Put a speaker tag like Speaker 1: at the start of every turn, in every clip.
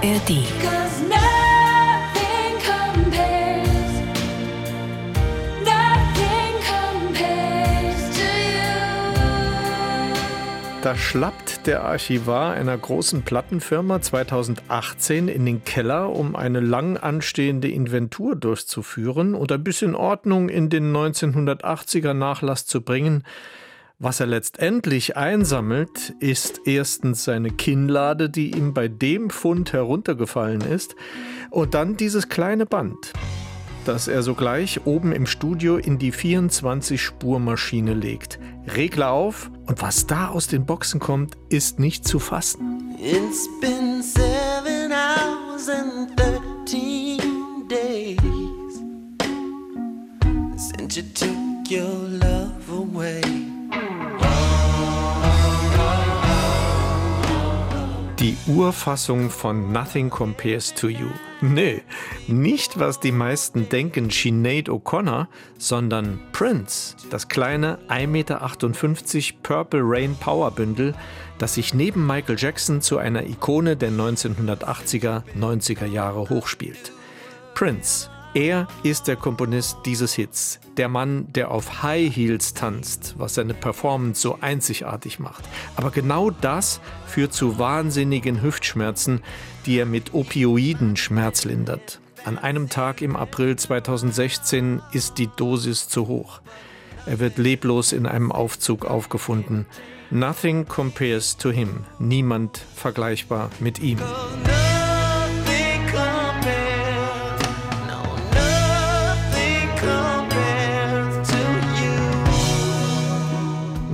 Speaker 1: ARD.
Speaker 2: Da schlappt der Archivar einer großen Plattenfirma 2018 in den Keller, um eine lang anstehende Inventur durchzuführen und ein bisschen Ordnung in den 1980er Nachlass zu bringen. Was er letztendlich einsammelt, ist erstens seine Kinnlade, die ihm bei dem Fund heruntergefallen ist, und dann dieses kleine Band, das er sogleich oben im Studio in die 24-Spur-Maschine legt. Regler auf und was da aus den Boxen kommt, ist nicht zu fassen. It's been seven hours and 13 days since you took your love away. Die Urfassung von Nothing Compares to You. Nee, nicht was die meisten denken, Sinead O'Connor, sondern Prince, das kleine 1,58 Meter Purple Rain Power Bündel, das sich neben Michael Jackson zu einer Ikone der 1980er, 90er Jahre hochspielt. Prince, er ist der Komponist dieses Hits, der Mann, der auf High Heels tanzt, was seine Performance so einzigartig macht. Aber genau das führt zu wahnsinnigen Hüftschmerzen, die er mit Opioiden Schmerz lindert. An einem Tag im April 2016 ist die Dosis zu hoch. Er wird leblos in einem Aufzug aufgefunden. Nothing compares to him. Niemand vergleichbar mit ihm.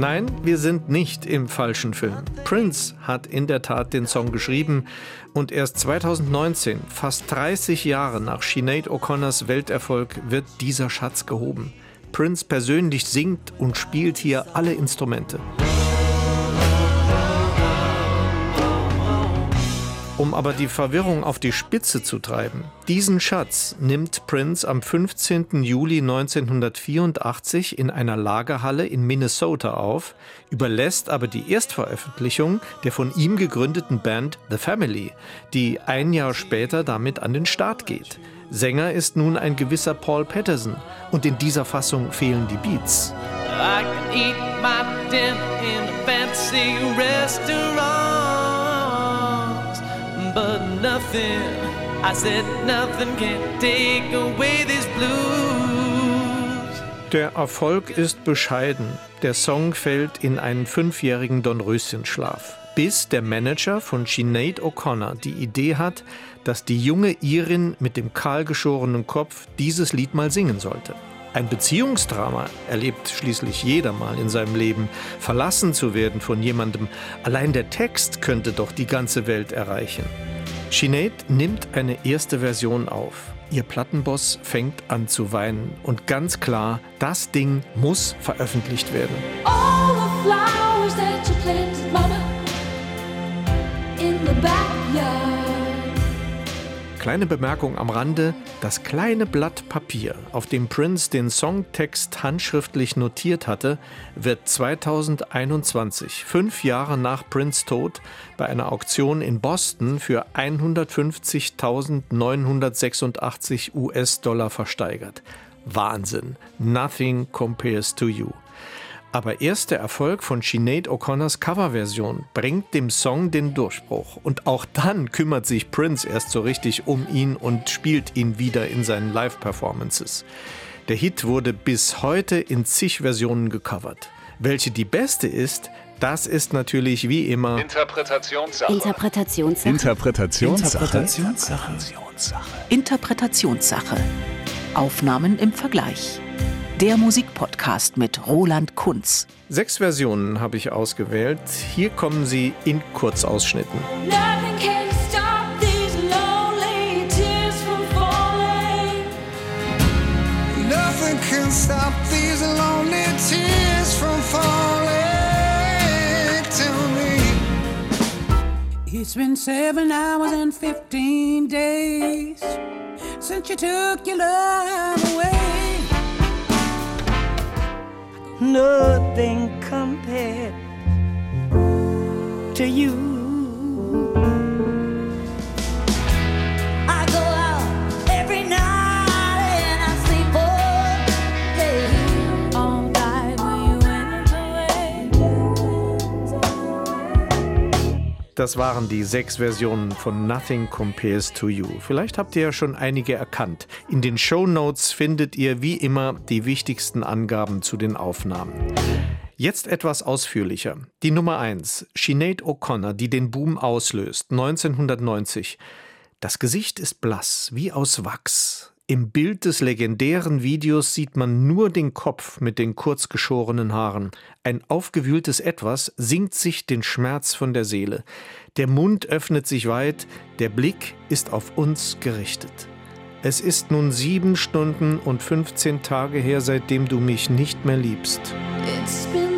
Speaker 2: Nein, wir sind nicht im falschen Film. Prince hat in der Tat den Song geschrieben und erst 2019, fast 30 Jahre nach Sinead O'Connors Welterfolg, wird dieser Schatz gehoben. Prince persönlich singt und spielt hier alle Instrumente. Um aber die Verwirrung auf die Spitze zu treiben, diesen Schatz nimmt Prince am 15. Juli 1984 in einer Lagerhalle in Minnesota auf, überlässt aber die Erstveröffentlichung der von ihm gegründeten Band The Family, die ein Jahr später damit an den Start geht. Sänger ist nun ein gewisser Paul Patterson und in dieser Fassung fehlen die Beats. I can eat my dinner in a fancy restaurant but nothing. I said nothing can take away this blues. Der Erfolg ist bescheiden. Der Song fällt in einen fünfjährigen Dornröschenschlaf. Bis der Manager von Sinead O'Connor die Idee hat, dass die junge Irin mit dem kahlgeschorenen Kopf dieses Lied mal singen sollte. Ein Beziehungsdrama erlebt schließlich jeder mal in seinem Leben. Verlassen zu werden von jemandem, allein der Text könnte doch die ganze Welt erreichen. Sinead nimmt eine erste Version auf. Ihr Plattenboss fängt an zu weinen und ganz klar, das Ding muss veröffentlicht werden. All the flowers that you planted, Mama, in the backyard. Kleine Bemerkung am Rande, das kleine Blatt Papier, auf dem Prince den Songtext handschriftlich notiert hatte, wird 2021, fünf Jahre nach Prince Tod, bei einer Auktion in Boston für 150.986 US-Dollar versteigert. Wahnsinn. Nothing compares to you. Aber erst der Erfolg von Sinead O'Connors Coverversion bringt dem Song den Durchbruch. Und auch dann kümmert sich Prince erst so richtig um ihn und spielt ihn wieder in seinen Live-Performances. Der Hit wurde bis heute in zig Versionen gecovert. Welche die beste ist, das ist natürlich wie immer
Speaker 1: Interpretationssache. Interpretationssache.
Speaker 3: Interpretationssache.
Speaker 1: Interpretationssache. Interpretationssache. Aufnahmen im Vergleich der Musikpodcast mit Roland Kunz.
Speaker 2: Sechs Versionen habe ich ausgewählt. Hier kommen sie in Kurzausschnitten. It's been seven hours and 15 days since you took your love away. Nothing compared to you. Das waren die sechs Versionen von Nothing Compares to You. Vielleicht habt ihr ja schon einige erkannt. In den Show Notes findet ihr wie immer die wichtigsten Angaben zu den Aufnahmen. Jetzt etwas ausführlicher. Die Nummer 1, Sinead O'Connor, die den Boom auslöst, 1990. Das Gesicht ist blass, wie aus Wachs. Im Bild des legendären Videos sieht man nur den Kopf mit den kurz geschorenen Haaren. Ein aufgewühltes Etwas singt sich den Schmerz von der Seele. Der Mund öffnet sich weit, der Blick ist auf uns gerichtet. Es ist nun sieben Stunden und 15 Tage her, seitdem du mich nicht mehr liebst. It's been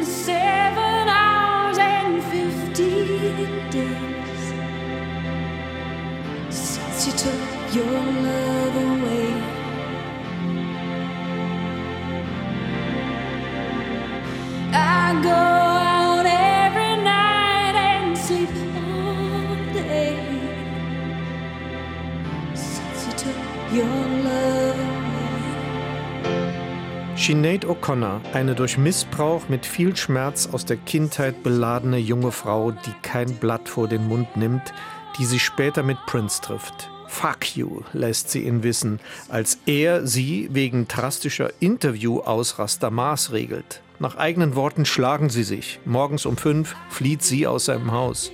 Speaker 2: Sinead O'Connor, eine durch Missbrauch mit viel Schmerz aus der Kindheit beladene junge Frau, die kein Blatt vor den Mund nimmt, die sich später mit Prince trifft. Fuck you, lässt sie ihn wissen, als er sie wegen drastischer Interview-Ausraster maßregelt. Nach eigenen Worten schlagen sie sich. Morgens um fünf flieht sie aus seinem Haus.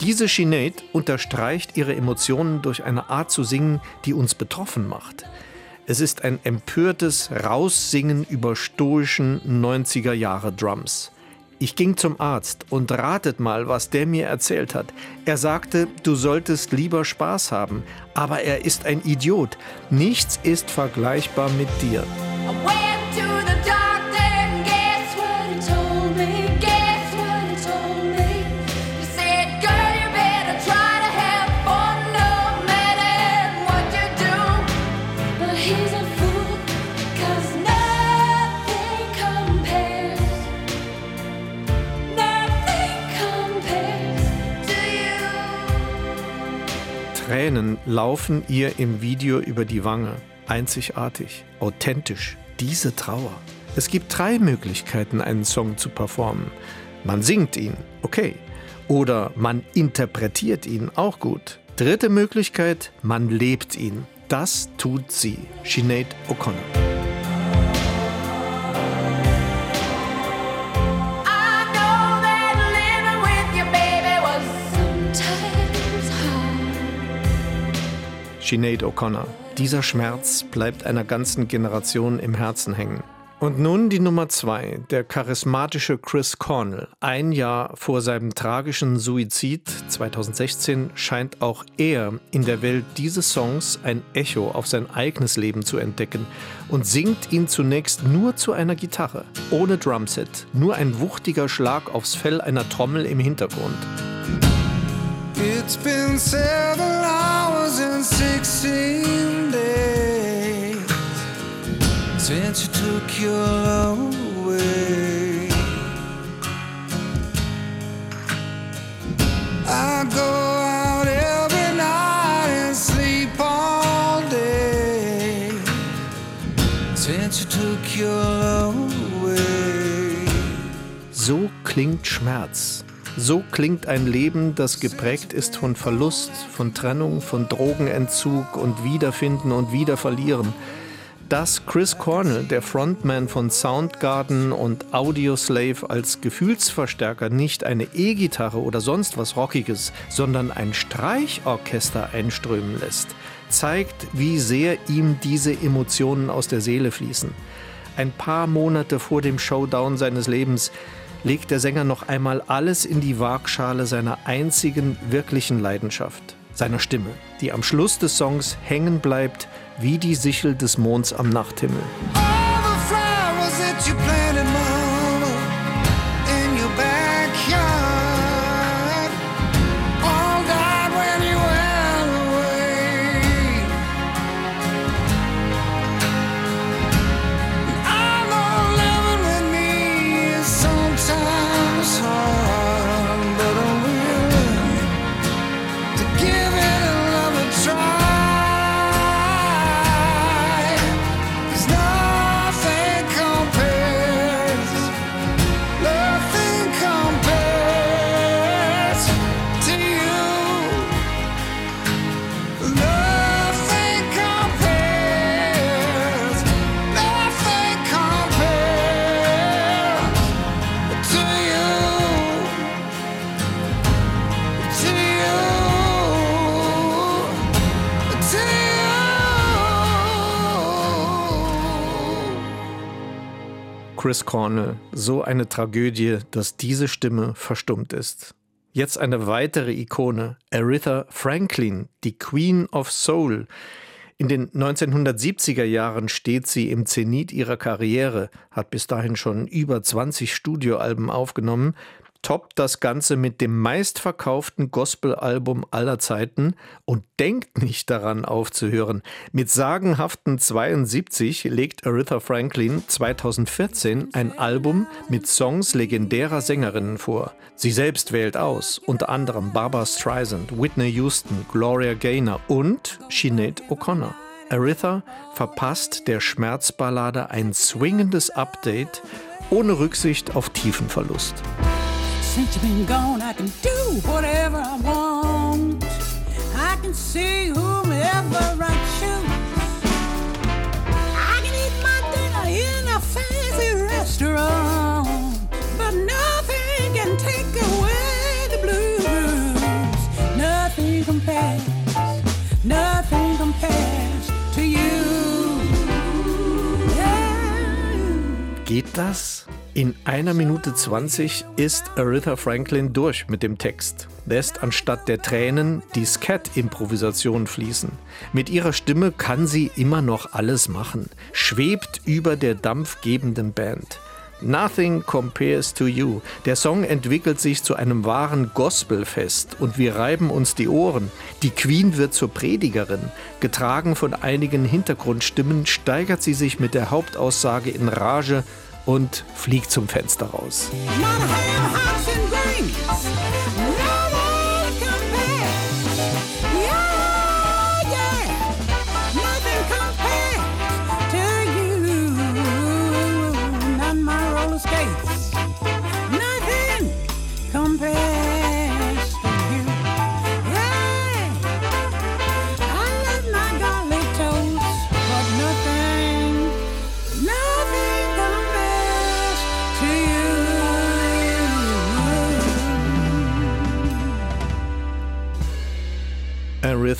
Speaker 2: Diese Sinead unterstreicht ihre Emotionen durch eine Art zu singen, die uns betroffen macht. Es ist ein empörtes Raussingen über stoischen 90er Jahre Drums. Ich ging zum Arzt und ratet mal, was der mir erzählt hat. Er sagte, du solltest lieber Spaß haben, aber er ist ein Idiot. Nichts ist vergleichbar mit dir. Laufen ihr im Video über die Wange. Einzigartig, authentisch, diese Trauer. Es gibt drei Möglichkeiten, einen Song zu performen. Man singt ihn, okay. Oder man interpretiert ihn, auch gut. Dritte Möglichkeit, man lebt ihn. Das tut sie, Sinead O'Connor. Sinead O'Connor. Dieser Schmerz bleibt einer ganzen Generation im Herzen hängen. Und nun die Nummer zwei, der charismatische Chris Cornell. Ein Jahr vor seinem tragischen Suizid 2016 scheint auch er in der Welt dieses Songs ein Echo auf sein eigenes Leben zu entdecken und singt ihn zunächst nur zu einer Gitarre, ohne Drumset, nur ein wuchtiger Schlag aufs Fell einer Trommel im Hintergrund. It's been seven hours sixteen days since you took your love away. I go out every night and sleep all day since you took your love away. So klingt Schmerz So klingt ein Leben, das geprägt ist von Verlust, von Trennung, von Drogenentzug und Wiederfinden und Wiederverlieren. Dass Chris Cornell, der Frontman von Soundgarden und Audioslave, als Gefühlsverstärker nicht eine E-Gitarre oder sonst was Rockiges, sondern ein Streichorchester einströmen lässt, zeigt, wie sehr ihm diese Emotionen aus der Seele fließen. Ein paar Monate vor dem Showdown seines Lebens legt der Sänger noch einmal alles in die Waagschale seiner einzigen wirklichen Leidenschaft, seiner Stimme, die am Schluss des Songs hängen bleibt wie die Sichel des Monds am Nachthimmel. Chris Cornell. So eine Tragödie, dass diese Stimme verstummt ist. Jetzt eine weitere Ikone, Aretha Franklin, die Queen of Soul. In den 1970er Jahren steht sie im Zenit ihrer Karriere, hat bis dahin schon über 20 Studioalben aufgenommen, toppt das Ganze mit dem meistverkauften Gospel-Album aller Zeiten und denkt nicht daran aufzuhören. Mit sagenhaften 72 legt Aretha Franklin 2014 ein Album mit Songs legendärer Sängerinnen vor. Sie selbst wählt aus, unter anderem Barbara Streisand, Whitney Houston, Gloria Gaynor und Sinead O'Connor. Aretha verpasst der Schmerzballade ein swingendes Update ohne Rücksicht auf Tiefenverlust. Since you've been gone, I can do whatever I want. I can see whomever I choose. I can eat my dinner in a fancy restaurant. But nothing can take away the blues. Nothing compares, nothing compares to you. Yeah. Geht das? In einer Minute 20 ist Aretha Franklin durch mit dem Text, lässt anstatt der Tränen die Scat-Improvisation fließen. Mit ihrer Stimme kann sie immer noch alles machen, schwebt über der dampfgebenden Band. Nothing compares to you. Der Song entwickelt sich zu einem wahren Gospelfest und wir reiben uns die Ohren. Die Queen wird zur Predigerin. Getragen von einigen Hintergrundstimmen steigert sie sich mit der Hauptaussage in Rage und fliegt zum Fenster raus.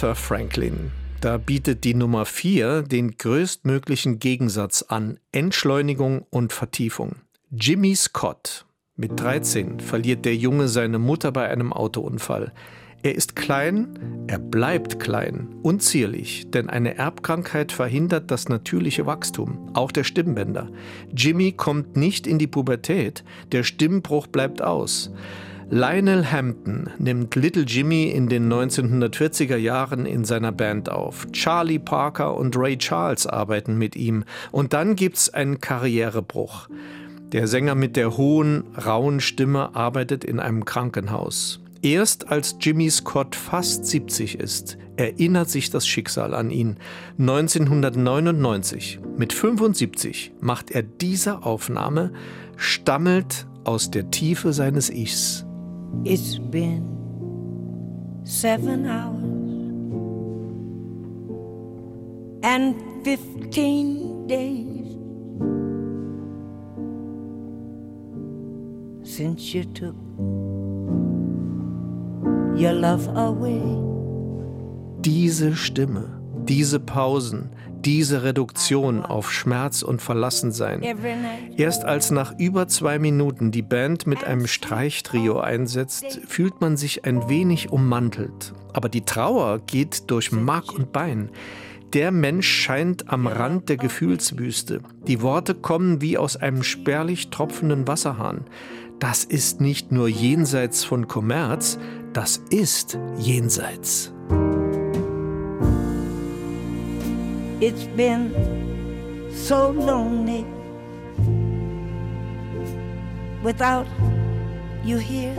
Speaker 2: Aretha Franklin. Da bietet die Nummer 4 den größtmöglichen Gegensatz an Entschleunigung und Vertiefung. Jimmy Scott. Mit 13 verliert der Junge seine Mutter bei einem Autounfall. Er ist klein, er bleibt klein und zierlich, denn eine Erbkrankheit verhindert das natürliche Wachstum, auch der Stimmbänder. Jimmy kommt nicht in die Pubertät, der Stimmbruch bleibt aus. Lionel Hampton nimmt Little Jimmy in den 1940er Jahren in seiner Band auf. Charlie Parker und Ray Charles arbeiten mit ihm. Und dann gibt's einen Karrierebruch. Der Sänger mit der hohen, rauen Stimme arbeitet in einem Krankenhaus. Erst als Jimmy Scott fast 70 ist, erinnert sich das Schicksal an ihn. 1999, mit 75, macht er diese Aufnahme, stammelt aus der Tiefe seines Ichs. It's been seven hours and fifteen days since you took your love away. Diese Stimme, diese Pausen, diese Reduktion auf Schmerz und Verlassensein. Erst als nach über zwei Minuten die Band mit einem Streichtrio einsetzt, fühlt man sich ein wenig ummantelt. Aber die Trauer geht durch Mark und Bein. Der Mensch scheint am Rand der Gefühlswüste. Die Worte kommen wie aus einem spärlich tropfenden Wasserhahn. Das ist nicht nur jenseits von Kommerz, das ist jenseits. It's been so lonely without you here,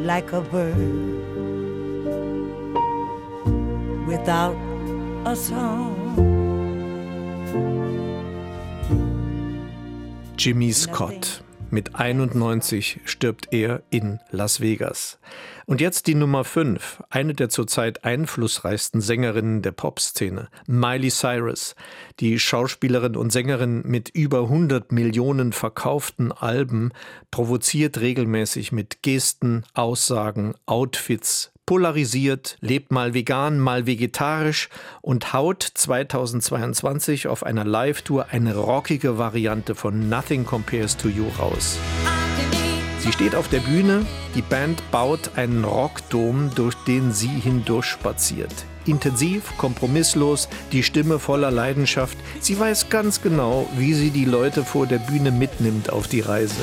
Speaker 2: like a bird without a song. Jimmy Scott. Mit 91 stirbt er in Las Vegas. Und jetzt die Nummer 5, eine der zurzeit einflussreichsten Sängerinnen der Popszene, Miley Cyrus, die Schauspielerin und Sängerin mit über 100 Millionen verkauften Alben, provoziert regelmäßig mit Gesten, Aussagen, Outfits, polarisiert, lebt mal vegan, mal vegetarisch und haut 2022 auf einer Live-Tour eine rockige Variante von Nothing Compares to You raus. Sie steht auf der Bühne, die Band baut einen Rockdom, durch den sie hindurch spaziert. Intensiv, kompromisslos, die Stimme voller Leidenschaft. Sie weiß ganz genau, wie sie die Leute vor der Bühne mitnimmt auf die Reise.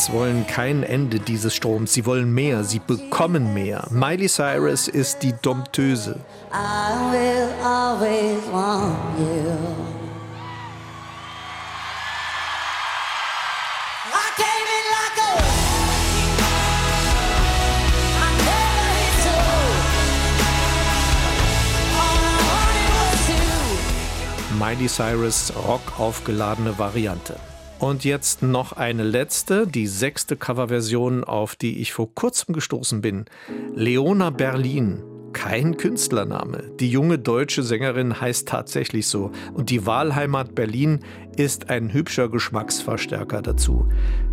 Speaker 2: Fans wollen kein Ende dieses Stroms. Sie wollen mehr. Sie bekommen mehr. Miley Cyrus ist die Domptöse. I will always want you. Miley Cyrus rock aufgeladene Variante. Und jetzt noch eine letzte, die sechste Coverversion, auf die ich vor kurzem gestoßen bin. Leona Berlin. Kein Künstlername. Die junge deutsche Sängerin heißt tatsächlich so. Und die Wahlheimat Berlin ist ein hübscher Geschmacksverstärker dazu.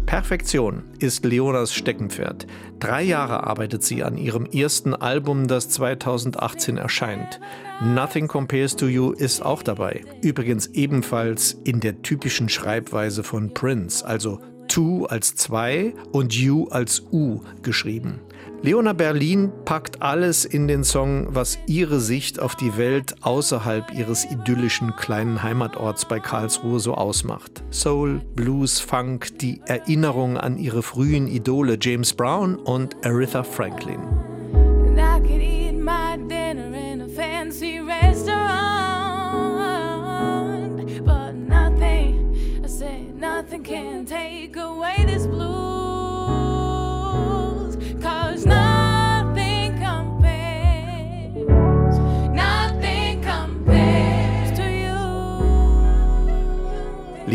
Speaker 2: Perfektion ist Leonas Steckenpferd. Drei Jahre arbeitet sie an ihrem ersten Album, das 2018 erscheint. Nothing Compares to You ist auch dabei. Übrigens ebenfalls in der typischen Schreibweise von Prince, also to als zwei und you als u geschrieben. Leona Berlin packt alles in den Song, was ihre Sicht auf die Welt außerhalb ihres idyllischen kleinen Heimatorts bei Karlsruhe so ausmacht. Soul, Blues, Funk, die Erinnerung an ihre frühen Idole James Brown und Aretha Franklin.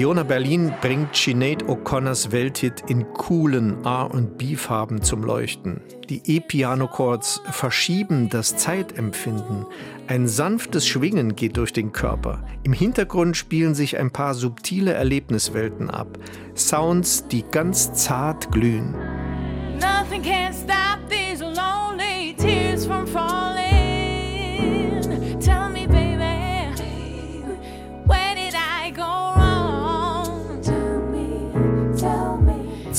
Speaker 2: Leona Berlin bringt Sinead O'Connors Welthit in coolen R&B-Farben zum Leuchten. Die E-Piano-Chords verschieben das Zeitempfinden. Ein sanftes Schwingen geht durch den Körper. Im Hintergrund spielen sich ein paar subtile Erlebniswelten ab. Sounds, die ganz zart glühen. Nothing can stop these lonely tears from falling.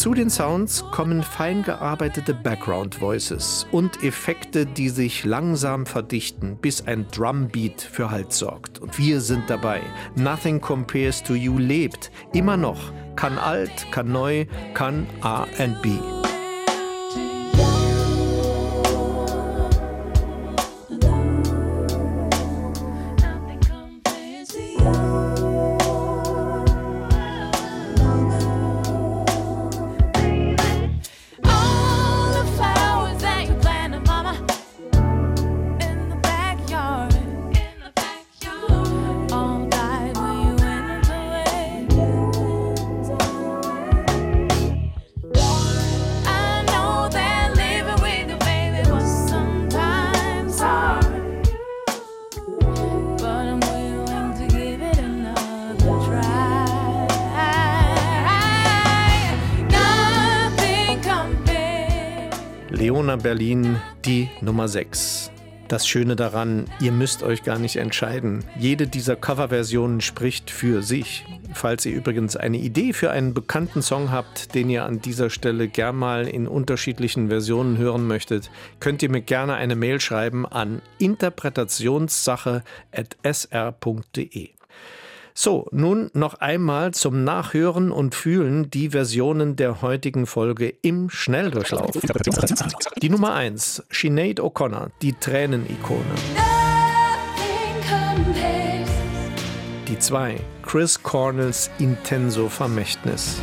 Speaker 2: Zu den Sounds kommen fein gearbeitete Background Voices und Effekte, die sich langsam verdichten, bis ein Drumbeat für Halt sorgt. Und wir sind dabei. Nothing Compares to You lebt immer noch. Kann alt, kann neu, kann RB. Leona Berlin, die Nummer 6. Das Schöne daran, ihr müsst euch gar nicht entscheiden. Jede dieser Coverversionen spricht für sich. Falls ihr übrigens eine Idee für einen bekannten Song habt, den ihr an dieser Stelle gern mal in unterschiedlichen Versionen hören möchtet, könnt ihr mir gerne eine Mail schreiben an interpretationssache.sr.de. So, nun noch einmal zum Nachhören und Fühlen die Versionen der heutigen Folge im Schnelldurchlauf. Die Nummer 1, Sinead O'Connor, die Tränenikone. Die 2, Chris Cornells Intenso Vermächtnis.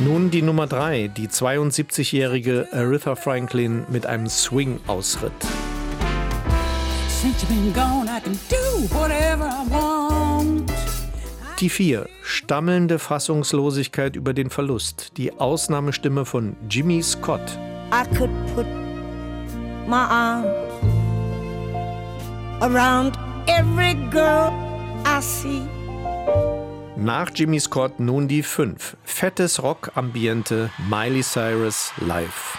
Speaker 2: Nun die Nummer 3, die 72-jährige Aretha Franklin mit einem Swing-Ausritt. Die 4, stammelnde Fassungslosigkeit über den Verlust, die Ausnahmestimme von Jimmy Scott. I could put my arms around every girl I see. Nach Jimmy Scott nun die fünf. Fettes Rock-Ambiente Miley Cyrus live.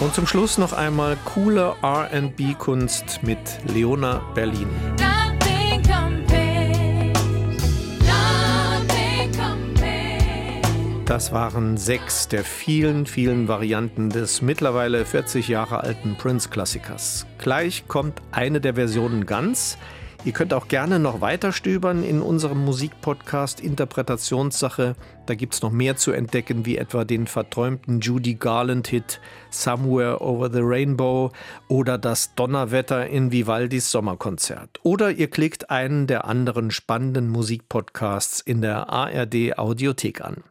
Speaker 2: Und zum Schluss noch einmal coole RB-Kunst mit Leona Berlin. Das waren sechs der vielen, vielen Varianten des mittlerweile 40 Jahre alten Prince-Klassikers. Gleich kommt eine der Versionen ganz. Ihr könnt auch gerne noch weiter stöbern in unserem Musikpodcast Interpretationssache. Da gibt es noch mehr zu entdecken, wie etwa den verträumten Judy Garland-Hit Somewhere Over the Rainbow oder das Donnerwetter in Vivaldis Sommerkonzert. Oder ihr klickt einen der anderen spannenden Musikpodcasts in der ARD Audiothek an.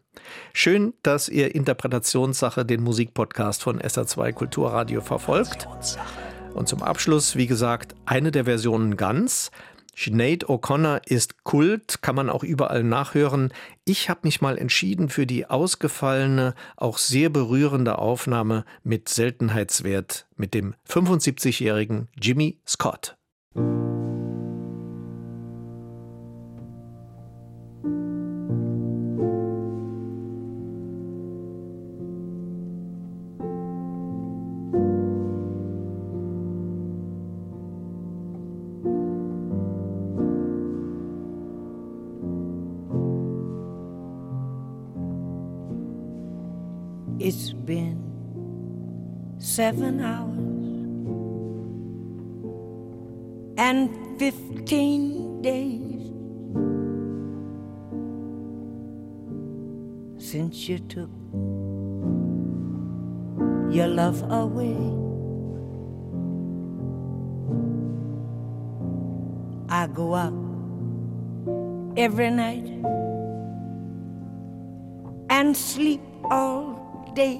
Speaker 2: Schön, dass ihr Interpretationssache den Musikpodcast von SA2 Kulturradio verfolgt. Und zum Abschluss, wie gesagt, eine der Versionen ganz. Sinead O'Connor ist Kult, kann man auch überall nachhören. Ich habe mich mal entschieden für die ausgefallene, auch sehr berührende Aufnahme mit Seltenheitswert mit dem 75-jährigen Jimmy Scott. Seven hours and fifteen days since you took your love away. I go out every night and sleep all day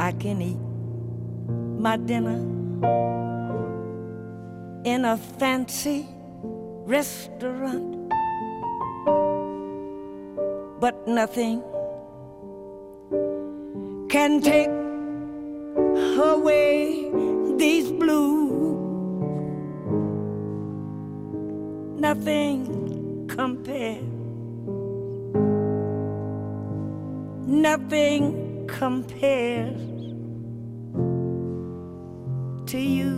Speaker 2: I can eat my dinner in a fancy restaurant, but nothing can take away these blues. Nothing compares. Nothing compares to you.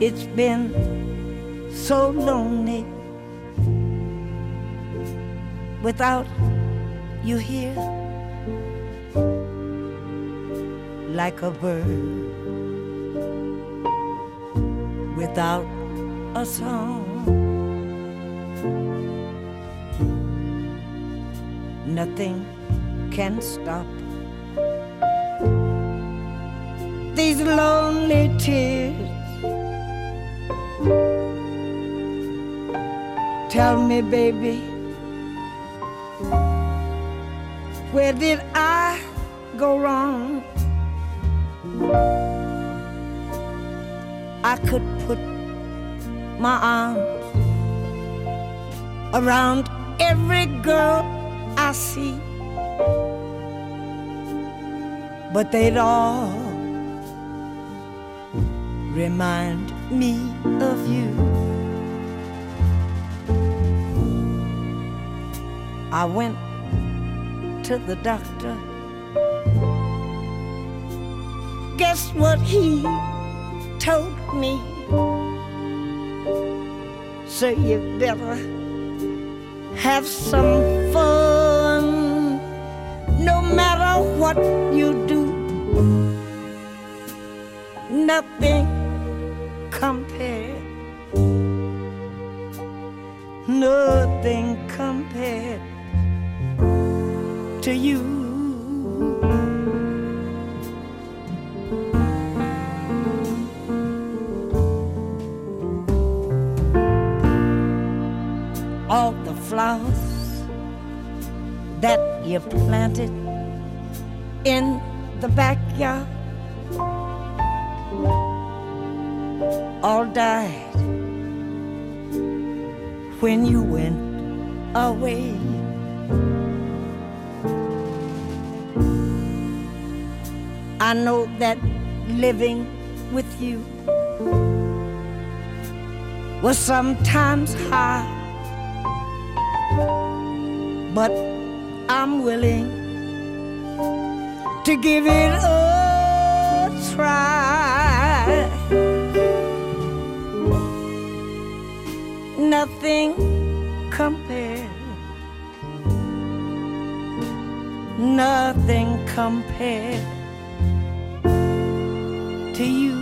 Speaker 2: It's been so lonely without you here, like a bird without a song. Nothing can stop these lonely tears. Tell me, baby,
Speaker 3: Where did I go wrong? I could put my arms around every girl I see, but they'd all remind me of you. I went to the doctor. Guess what he told me? So you better have some Nothing compared, nothing compared to you. All the flowers that you planted in the backyard all died when you went away. I know that living with you was sometimes hard, but I'm willing to give it a try. Nothing compared, nothing compared to you.